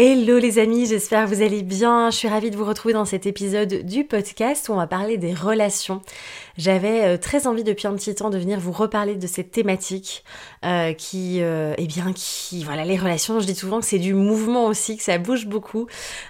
Hello les amis, j'espère que vous allez bien. Je suis ravie de vous retrouver dans cet épisode du podcast où on va parler des relations. J'avais euh, très envie depuis un petit temps de venir vous reparler de cette thématique euh, qui, euh, eh bien, qui, voilà, les relations. Je dis souvent que c'est du mouvement aussi, que ça bouge beaucoup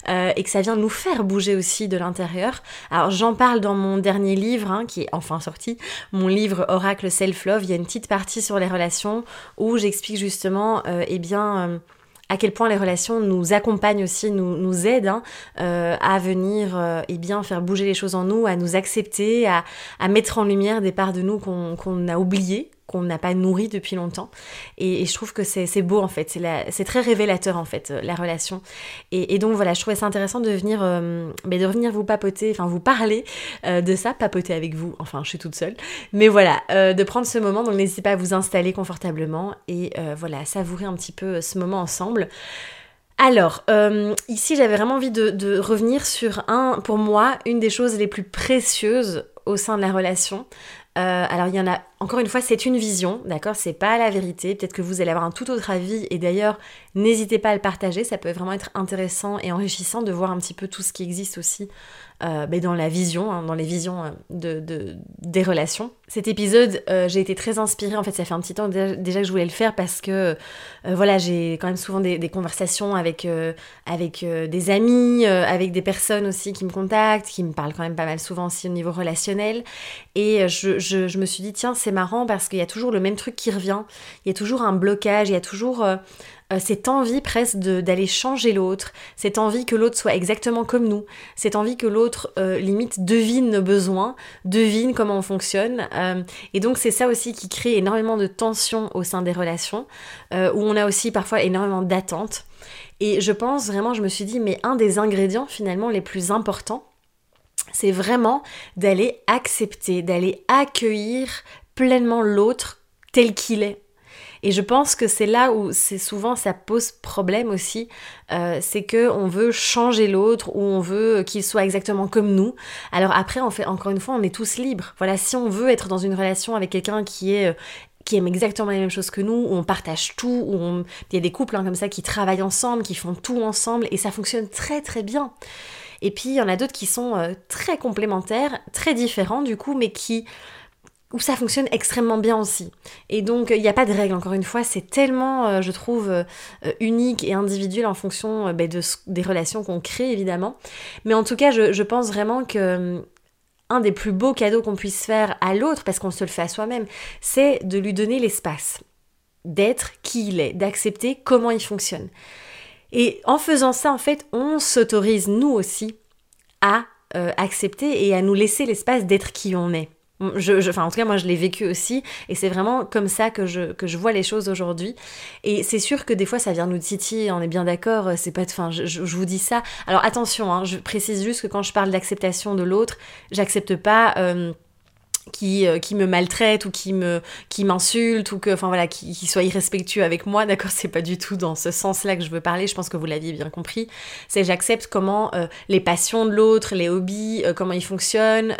et que ça vient nous faire bouger aussi de l'intérieur. Alors j'en parle dans mon dernier livre, hein, qui est enfin sorti, mon livre Oracle Self Love. Il y a une petite partie sur les relations où j'explique justement, eh bien à quel point les relations nous accompagnent aussi, nous, nous aident hein, euh, à venir euh, eh bien faire bouger les choses en nous, à nous accepter, à, à mettre en lumière des parts de nous qu'on a oubliées, qu'on n'a pas nourri depuis longtemps. Et, je trouve que c'est beau en fait, c'est très révélateur en fait, euh, la relation. Et, donc voilà, je trouvais ça intéressant de venir, euh, de venir vous papoter, enfin vous parler euh, de ça, papoter avec vous, enfin je suis toute seule. Mais voilà, de prendre ce moment, donc n'hésitez pas à vous installer confortablement et voilà, savourer un petit peu ce moment ensemble. Alors, ici j'avais vraiment envie de, de, revenir sur un, pour moi, une des choses les plus précieuses au sein de la relation. Alors il y en a encore une fois, c'est une vision, d'accord? C'est pas la vérité. Peut-être que vous allez avoir un tout autre avis et d'ailleurs, n'hésitez pas à le partager. Ça peut vraiment être intéressant et enrichissant de voir un petit peu tout ce qui existe aussi euh, ben, dans la vision, hein, dans les visions euh, de, des relations. Cet épisode, euh, j'ai été très inspirée. En fait, ça fait un petit temps déjà, que je voulais le faire parce que voilà, j'ai quand même souvent des, conversations avec, avec des amis, avec des personnes aussi qui me contactent, qui me parlent quand même pas mal souvent aussi au niveau relationnel. Et je, je, me suis dit, tiens, c'est marrant parce qu'il y a toujours le même truc qui revient. Il y a toujours un blocage, il y a toujours euh, euh, cette envie presque d'aller changer l'autre, cette envie que l'autre soit exactement comme nous, cette envie que l'autre euh, limite devine nos besoins, devine comment on fonctionne. et donc c'est ça aussi qui crée énormément de tensions au sein des relations, où on a aussi parfois énormément d'attentes. Et je pense vraiment, je me suis dit, mais un des ingrédients finalement les plus importants, c'est vraiment d'aller accepter, d'aller accueillir pleinement l'autre tel qu'il est. Et je pense que c'est là où c'est souvent ça pose problème aussi, euh, c'est que on veut changer l'autre ou on veut qu'il soit exactement comme nous. Alors après, on fait encore une fois, on est tous libres. Voilà, si on veut être dans une relation avec quelqu'un qui est euh, qui aime exactement les mêmes choses que nous, où on partage tout, où il y a des couples hein, comme ça qui travaillent ensemble, qui font tout ensemble, et ça fonctionne très très bien. Et puis il y en a d'autres qui sont euh, très complémentaires, très différents du coup, mais qui où ça fonctionne extrêmement bien aussi. Et donc, il n'y a pas de règle, encore une fois, c'est tellement, euh, je trouve, euh, unique et individuel en fonction euh, ben, de, des relations qu'on crée, évidemment. Mais en tout cas, je, pense vraiment que un des plus beaux cadeaux qu'on puisse faire à l'autre, parce qu'on se le fait à soi-même, c'est de lui donner l'espace, d'être qui il est, d'accepter comment il fonctionne. Et en faisant ça, en fait, on s'autorise, nous aussi, à accepter et à nous laisser l'espace d'être qui on est. Je, enfin, en tout cas, moi, je l'ai vécu aussi, et c'est vraiment comme ça que je, que je vois les choses aujourd'hui. Et c'est sûr que des fois, ça vient nous titiller, on est bien d'accord, c'est pas de fin, je, je, vous dis ça. Alors attention, hein, je précise juste que quand je parle d'acceptation de l'autre, j'accepte pas. Euh, qui, euh, qui me maltraite ou qui me qui m'insulte ou que enfin voilà qui, soit irrespectueux avec moi d'accord c'est pas du tout dans ce sens là que je veux parler je pense que vous l'aviez bien compris. C'est j'accepte comment euh, les passions de l'autre les hobbies euh, comment ils fonctionnent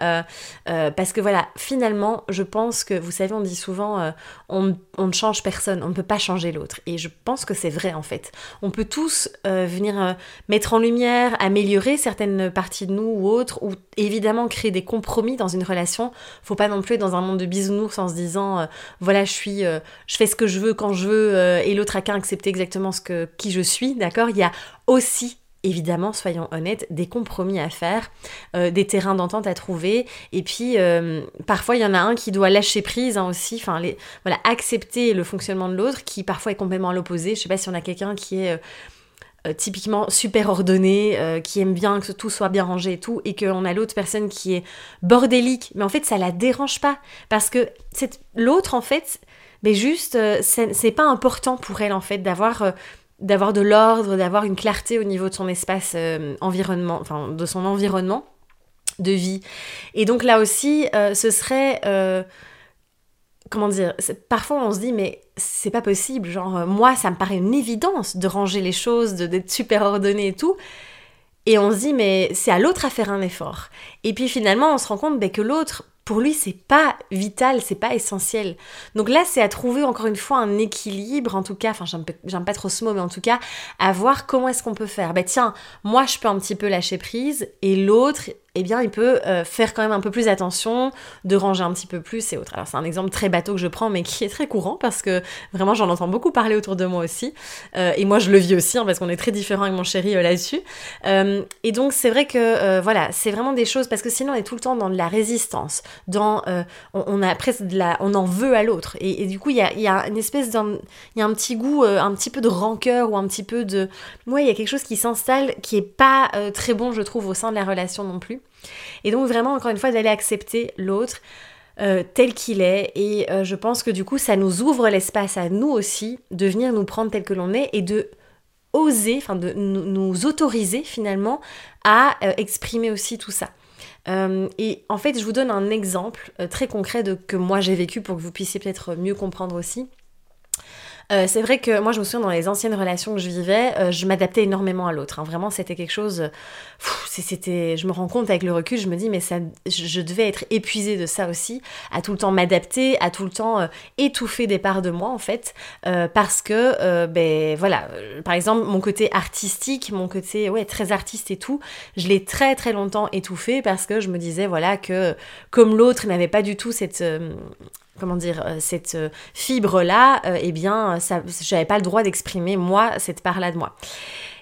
parce que voilà finalement je pense que vous savez on dit souvent on, on, ne change personne on ne peut pas changer l'autre. Et je pense que c'est vrai en fait. On peut tous venir mettre en lumière améliorer certaines parties de nous ou autres ou évidemment créer des compromis dans une relation pas non plus dans un monde de bisounours en se disant euh, voilà je suis euh, je fais ce que je veux quand je veux euh, et l'autre a qu'à accepter exactement ce que qui je suis d'accord? Il y a aussi évidemment, soyons honnêtes, des compromis à faire, des terrains d'entente à trouver, et puis parfois il y en a un qui doit lâcher prise hein, aussi, enfin voilà, accepter le fonctionnement de l'autre qui parfois est complètement à l'opposé. Je sais pas si on a quelqu'un qui est euh, typiquement super ordonné, euh, qui aime bien que tout soit bien rangé et tout, et qu'on a l'autre personne qui est bordélique, mais en fait ça la dérange pas, parce que l'autre en fait, mais juste, euh, c'est pas important pour elle en fait d'avoir d'avoir de l'ordre, d'avoir une clarté au niveau de son espace environnement, enfin de son environnement de vie. Et donc là aussi, ce serait comment dire, parfois on se dit mais c'est pas possible, genre euh, moi ça me paraît une évidence de ranger les choses, d'être super ordonné et tout. Et on se dit mais c'est à l'autre à faire un effort. Et puis finalement on se rend compte ben, que l'autre pour lui, c'est pas vital, c'est pas essentiel. Donc là, c'est à trouver encore une fois un équilibre, en tout cas, enfin, j'aime pas trop ce mot, mais en tout cas, à voir comment est-ce qu'on peut faire. Ben tiens, moi, je peux un petit peu lâcher prise, et l'autre, eh bien, il peut euh, faire quand même un peu plus attention, de ranger un petit peu plus et autres. Alors, c'est un exemple très bateau que je prends, mais qui est très courant parce que vraiment, j'en entends beaucoup parler autour de moi aussi. Euh, et moi, je le vis aussi hein, parce qu'on est très différents avec mon chéri euh, là-dessus. et donc, c'est vrai que, voilà, c'est vraiment des choses parce que sinon, on est tout le temps dans de la résistance, dans, on, a on en veut à l'autre. Et, du coup, il y a, une espèce d'un, il y a un petit goût, un petit peu de rancœur ou un petit peu de, moi, il y a quelque chose qui s'installe qui est pas très bon, je trouve, au sein de la relation non plus. Et donc vraiment, encore une fois, d'aller accepter l'autre euh, tel qu'il est. Et euh, je pense que du coup, ça nous ouvre l'espace à nous aussi de venir nous prendre tel que l'on est et de oser, enfin de nous, autoriser finalement à euh, exprimer aussi tout ça. et en fait, je vous donne un exemple très concret de que moi j'ai vécu pour que vous puissiez peut-être mieux comprendre aussi. Euh, c'est vrai que moi, je me souviens dans les anciennes relations que je vivais, euh, je m'adaptais énormément à l'autre. Hein. Vraiment, c'était quelque chose. c'était, je me rends compte avec le recul, je me dis, mais ça, je, devais être épuisée de ça aussi, à tout le temps m'adapter, à tout le temps euh, étouffer des parts de moi, en fait, parce que, ben voilà, par exemple, mon côté artistique, mon côté, ouais, très artiste et tout, je l'ai très très longtemps étouffé parce que je me disais, voilà, que comme l'autre n'avait pas du tout cette comment dire, euh, cette euh, fibre-là, euh, eh bien, ça, j'avais pas le droit d'exprimer, moi, cette part-là de moi.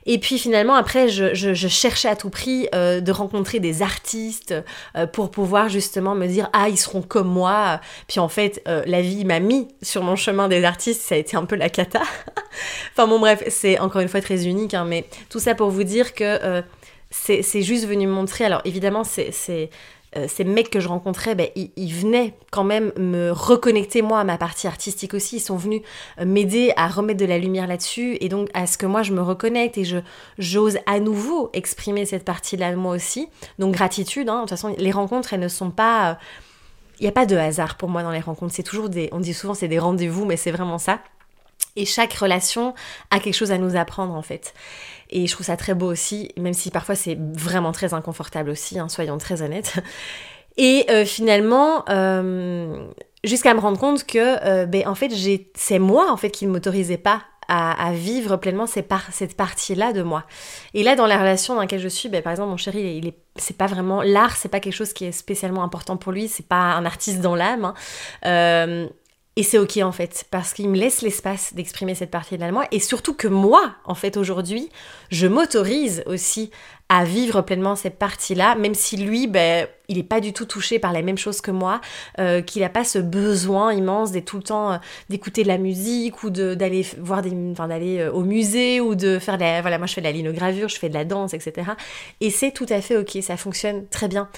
Et puis finalement, après, je, cherchais à tout prix de rencontrer des artistes pour pouvoir justement me dire, ah, ils seront comme moi. Puis en fait, la vie m'a mis sur mon chemin des artistes, ça a été un peu la cata. enfin bon, bref, c'est encore une fois très unique, hein, mais tout ça pour vous dire que c'est juste venu me montrer. Alors évidemment, c'est euh, ces mecs que je rencontrais, ben, ils, venaient quand même me reconnecter moi à ma partie artistique aussi. Ils sont venus euh, m'aider à remettre de la lumière là-dessus et donc à ce que moi je me reconnecte et j'ose à nouveau exprimer cette partie-là de moi aussi. Donc gratitude. Hein. De toute façon, les rencontres, elles ne sont pas. Euh, il n'y a pas de hasard pour moi dans les rencontres. C'est toujours des. On dit souvent c'est des rendez-vous, mais c'est vraiment ça. Et chaque relation a quelque chose à nous apprendre en fait. Et je trouve ça très beau aussi, même si parfois c'est vraiment très inconfortable aussi, hein, soyons très honnêtes. Et euh, finalement, euh, jusqu'à me rendre compte que, euh, ben, en fait, c'est moi en fait qui ne m'autorisais pas à, vivre pleinement cette, partie-là de moi. Et là, dans la relation dans laquelle je suis, ben, par exemple, mon chéri, il est, c'est pas vraiment l'art, c'est pas quelque chose qui est spécialement important pour lui, c'est pas un artiste dans l'âme. Hein. Et c'est ok en fait, parce qu'il me laisse l'espace d'exprimer cette partie de moi, et surtout que moi, en fait, aujourd'hui, je m'autorise aussi à vivre pleinement cette partie-là, même si lui, ben, il n'est pas du tout touché par les mêmes choses que moi, euh, qu'il n'a pas ce besoin immense d'être tout le temps euh, d'écouter de la musique ou d'aller voir des, enfin, d'aller euh, au musée ou de faire de la, voilà, moi je fais de la linogravure, je fais de la danse, etc. Et c'est tout à fait ok, ça fonctionne très bien.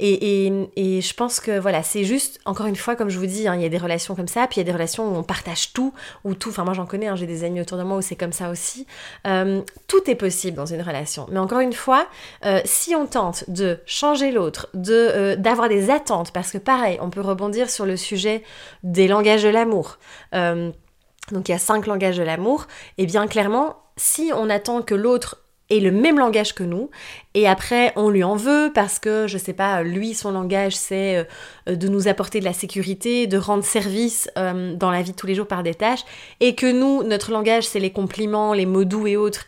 Et, et, et je pense que voilà, c'est juste, encore une fois, comme je vous dis, hein, il y a des relations comme ça, puis il y a des relations où on partage tout, où tout, enfin moi j'en connais, hein, j'ai des amis autour de moi où c'est comme ça aussi. tout est possible dans une relation. Mais encore une fois, si on tente de changer l'autre, de euh, d'avoir des attentes, parce que pareil, on peut rebondir sur le sujet des langages de l'amour. Euh, donc il y a cinq langages de l'amour, et bien clairement, si on attend que l'autre ait le même langage que nous, et après on lui en veut parce que, je sais pas, lui, son langage, c'est euh, de nous apporter de la sécurité, de rendre service dans la vie de tous les jours par des tâches, et que nous, notre langage, c'est les compliments, les mots doux et autres,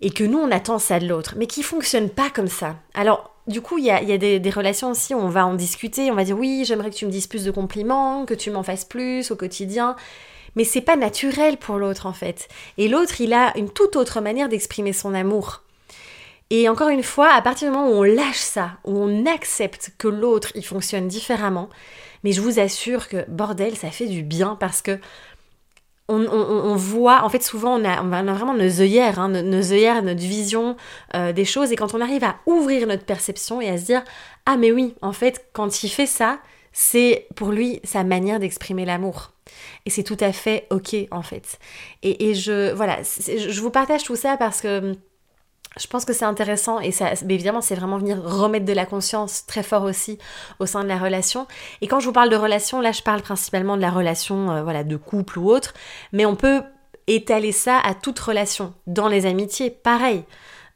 et que nous, on attend ça de l'autre, mais qui fonctionne pas comme ça. Alors, du coup, il y a, des, relations aussi on va en discuter, on va dire oui, j'aimerais que tu me dises plus de compliments, que tu m'en fasses plus au quotidien. Mais c'est pas naturel pour l'autre en fait. Et l'autre, il a une toute autre manière d'exprimer son amour. Et encore une fois, à partir du moment où on lâche ça, où on accepte que l'autre, il fonctionne différemment, mais je vous assure que bordel, ça fait du bien parce que on, voit, en fait, souvent, on a, on a vraiment nos œillères, hein, nos, œillères, notre vision euh, des choses. Et quand on arrive à ouvrir notre perception et à se dire, ah, mais oui, en fait, quand il fait ça, c'est pour lui sa manière d'exprimer l'amour. Et c'est tout à fait ok, en fait. Et, je, voilà, je vous partage tout ça parce que je pense que c'est intéressant et ça, évidemment, c'est vraiment venir remettre de la conscience très fort aussi au sein de la relation. Et quand je vous parle de relation, là, je parle principalement de la relation, euh, voilà, de couple ou autre, mais on peut étaler ça à toute relation. Dans les amitiés, pareil.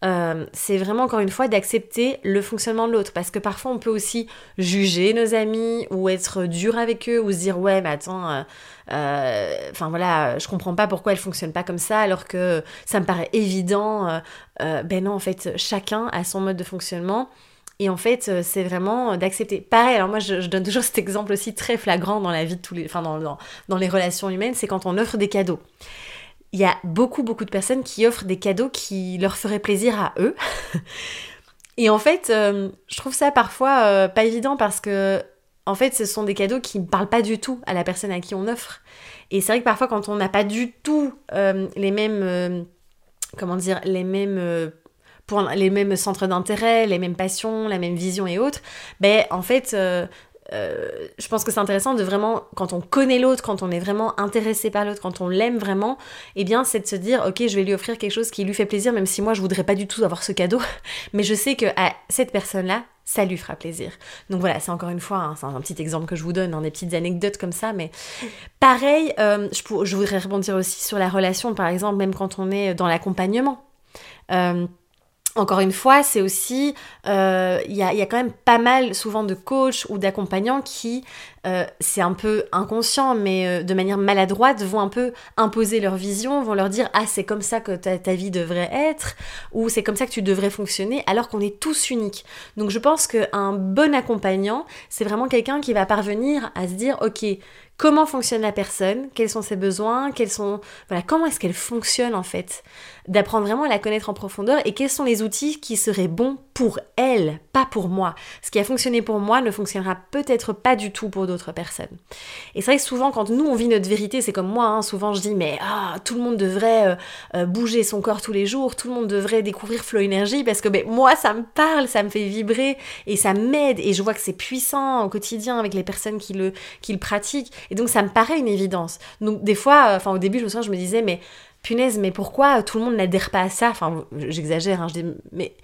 Euh, c'est vraiment encore une fois d'accepter le fonctionnement de l'autre. Parce que parfois on peut aussi juger nos amis ou être dur avec eux ou se dire ouais mais attends euh, euh, enfin voilà je comprends pas pourquoi elle fonctionne pas comme ça alors que ça me paraît évident ben non en fait chacun a son mode de fonctionnement. Et en fait, c'est vraiment d'accepter. Pareil, alors moi, je, donne toujours cet exemple aussi très flagrant dans la vie de tous les... Enfin, dans, dans, dans les relations humaines, c'est quand on offre des cadeaux il y a beaucoup, beaucoup de personnes qui offrent des cadeaux qui leur feraient plaisir à eux. Et en fait, euh, je trouve ça parfois euh, pas évident parce que, en fait, ce sont des cadeaux qui ne parlent pas du tout à la personne à qui on offre. Et c'est vrai que parfois, quand on n'a pas du tout euh, les mêmes. comment dire Les mêmes. pour les mêmes centres d'intérêt, les mêmes passions, la même vision et autres, ben en fait, je pense que c'est intéressant de vraiment, quand on connaît l'autre, quand on est vraiment intéressé par l'autre, quand on l'aime vraiment, eh bien, c'est de se dire, ok, je vais lui offrir quelque chose qui lui fait plaisir, même si moi, je voudrais pas du tout avoir ce cadeau, mais je sais que à cette personne-là, ça lui fera plaisir. Donc voilà, c'est encore une fois, c'est un, petit exemple que je vous donne, hein, des petites anecdotes comme ça, mais pareil, euh, je, je, voudrais rebondir aussi sur la relation, par exemple, même quand on est dans l'accompagnement. Euh, encore une fois, c'est aussi, euh, il y, a, quand même pas mal souvent de coachs ou d'accompagnants qui, euh, c'est un peu inconscient, mais euh, de manière maladroite, vont un peu imposer leur vision, vont leur dire ah c'est comme ça que ta, ta vie devrait être, ou c'est comme ça que tu devrais fonctionner, alors qu'on est tous uniques. Donc je pense qu'un bon accompagnant, c'est vraiment quelqu'un qui va parvenir à se dire ok, comment fonctionne la personne, quels sont ses besoins, quels sont voilà, comment est-ce qu'elle fonctionne en fait, d'apprendre vraiment à la connaître en profondeur et quels sont les outils qui seraient bons pour elle, pas pour moi. Ce qui a fonctionné pour moi ne fonctionnera peut-être pas du tout pour d'autres personnes. Et c'est vrai que souvent quand nous on vit notre vérité, c'est comme moi, hein, souvent je dis mais ah, tout le monde devrait euh, euh, bouger son corps tous les jours, tout le monde devrait découvrir Flow Énergie parce que ben, moi ça me parle, ça me fait vibrer et ça m'aide et je vois que c'est puissant au quotidien avec les personnes qui le, pratiquent. Et donc ça me paraît une évidence. Donc des fois, euh, enfin au début, je me souviens, je me disais, mais punaise, mais pourquoi tout le monde n'adhère pas à ça? Enfin, j'exagère, hein, je dis, mais...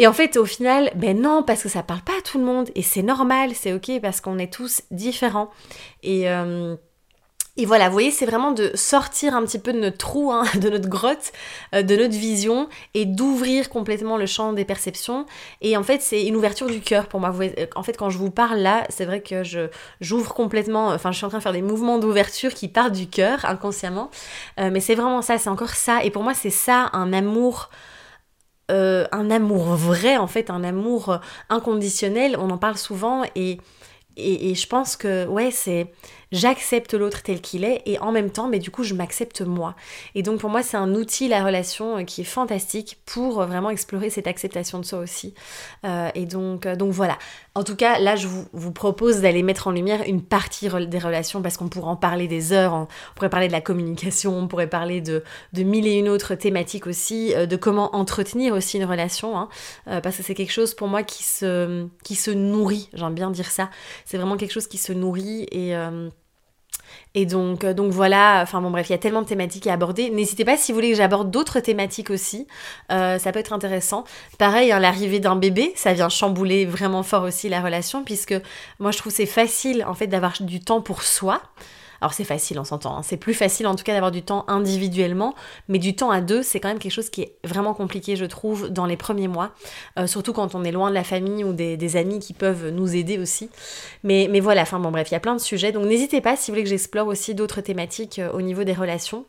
Et en fait, au final, ben non, parce que ça parle pas à tout le monde. Et c'est normal, c'est ok, parce qu'on est tous différents. Et... Euh, et voilà, vous voyez, c'est vraiment de sortir un petit peu de notre trou, hein, de notre grotte, euh, de notre vision, et d'ouvrir complètement le champ des perceptions. Et en fait, c'est une ouverture du cœur pour moi. Euh, en fait, quand je vous parle là, c'est vrai que je j'ouvre complètement, enfin, je suis en train de faire des mouvements d'ouverture qui partent du cœur, inconsciemment. Euh, mais c'est vraiment ça, c'est encore ça. Et pour moi, c'est ça, un amour... un amour vrai en fait, un amour inconditionnel, on en parle souvent et, et, et je pense que ouais c'est j'accepte l'autre tel qu'il est et en même temps, mais du coup, je m'accepte moi. Et donc pour moi, c'est un outil, la relation, euh, qui est fantastique pour euh, vraiment explorer cette acceptation de soi aussi. Euh, et donc, donc voilà. En tout cas, là, je vous, propose d'aller mettre en lumière une partie des relations parce qu'on pourrait en parler des heures, on pourrait parler de la communication, on pourrait parler de, de mille et une autres thématiques aussi, de comment entretenir aussi une relation, hein, parce que c'est quelque chose pour moi qui se, qui se nourrit, j'aime bien dire ça. C'est vraiment quelque chose qui se nourrit et... Et donc, euh, donc voilà, enfin bon bref, il y a tellement de thématiques à aborder. N'hésitez pas si vous voulez que j'aborde d'autres thématiques aussi, euh, ça peut être intéressant. Pareil, hein, l'arrivée d'un bébé, ça vient chambouler vraiment fort aussi la relation, puisque moi je trouve c'est facile en fait d'avoir du temps pour soi. Alors c'est facile, on s'entend. Hein. C'est plus facile en tout cas d'avoir du temps individuellement, mais du temps à deux, c'est quand même quelque chose qui est vraiment compliqué, je trouve, dans les premiers mois. Euh, surtout quand on est loin de la famille ou des, amis qui peuvent nous aider aussi. Mais, mais voilà, enfin bon bref, il y a plein de sujets. Donc n'hésitez pas si vous voulez que j'explore aussi d'autres thématiques euh, au niveau des relations.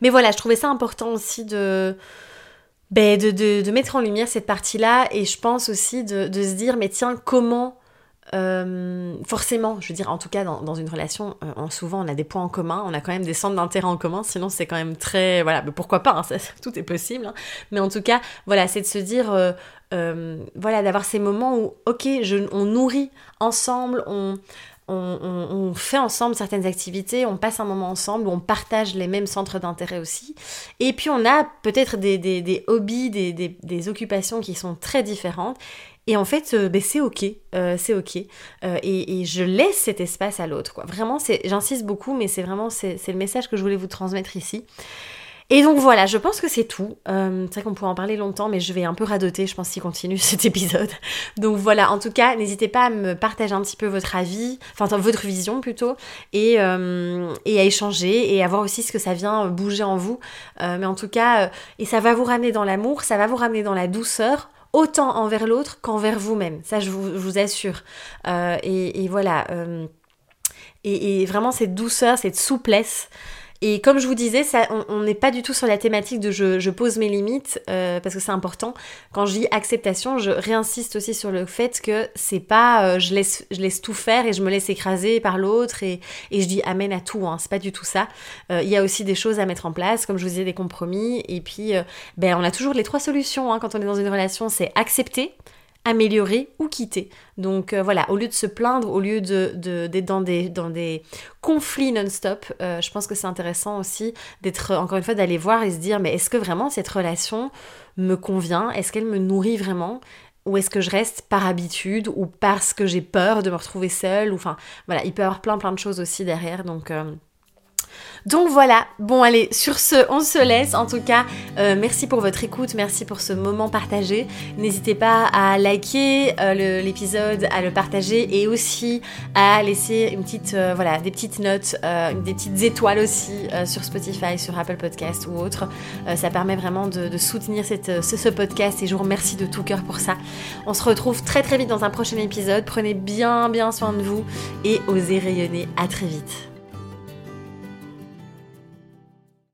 Mais voilà, je trouvais ça important aussi de... Ben, de, mettre en lumière cette partie-là et je pense aussi de, de se dire mais tiens comment euh, forcément, je veux dire, en tout cas, dans, une relation, euh, souvent on a des points en commun, on a quand même des centres d'intérêt en commun, sinon c'est quand même très. Voilà, mais pourquoi pas, hein, tout est possible. Hein. Mais en tout cas, voilà, c'est de se dire, euh, voilà, d'avoir ces moments où, ok, on nourrit ensemble, on, on, fait ensemble certaines activités, on passe un moment ensemble, on partage les mêmes centres d'intérêt aussi. Et puis on a peut-être des, hobbies, des, occupations qui sont très différentes. Et en fait, euh, ben, c'est ok, euh, c'est ok. Euh, et, je laisse cet espace à l'autre. Vraiment, j'insiste beaucoup, mais c'est vraiment c'est le message que je voulais vous transmettre ici. Et donc voilà, je pense que c'est tout. Euh, c'est vrai qu'on pourrait en parler longtemps, mais je vais un peu radoter, je pense, s'il continue cet épisode. Donc voilà, en tout cas, n'hésitez pas à me partager un petit peu votre avis, enfin votre vision plutôt, et, euh, et à échanger et à voir aussi ce que ça vient bouger en vous. Euh, mais en tout cas, et ça va vous ramener dans l'amour, ça va vous ramener dans la douceur, autant envers l'autre qu'envers vous-même. Ça, je vous, assure. Et, voilà. Et, vraiment cette douceur, cette souplesse. Et comme je vous disais, on n'est pas du tout sur la thématique de je, pose mes limites euh, parce que c'est important. Quand je dis acceptation, je réinsiste aussi sur le fait que c'est pas euh, je, laisse, je laisse tout faire et je me laisse écraser par l'autre et, et, je dis amen à tout. Hein, c'est pas du tout ça. Euh, il y a aussi des choses à mettre en place, comme je vous disais, des compromis. Et puis, ben, on a toujours les trois solutions hein, quand on est dans une relation c'est accepter, améliorer ou quitter. Donc euh, voilà, au lieu de se plaindre, au lieu d'être de, des, dans des conflits non-stop, euh, je pense que c'est intéressant aussi d'être, encore une fois, d'aller voir et se dire, mais est-ce que vraiment cette relation me convient? Est-ce qu'elle me nourrit vraiment? Ou est-ce que je reste par habitude ou parce que j'ai peur de me retrouver seule? Ou enfin voilà il peut y avoir plein plein de choses aussi derrière. Donc euh, donc voilà, bon allez, sur ce, on se laisse. En tout cas, euh, merci pour votre écoute, merci pour ce moment partagé. N'hésitez pas à liker euh, l'épisode, à le partager et aussi à laisser une petite, euh, voilà, des petites notes, des petites étoiles aussi sur Spotify, sur Apple Podcast ou autre. ça permet vraiment de, soutenir ce, ce podcast et je vous remercie de tout cœur pour ça. On se retrouve très très vite dans un prochain épisode. Prenez bien bien soin de vous et osez rayonner. À très vite.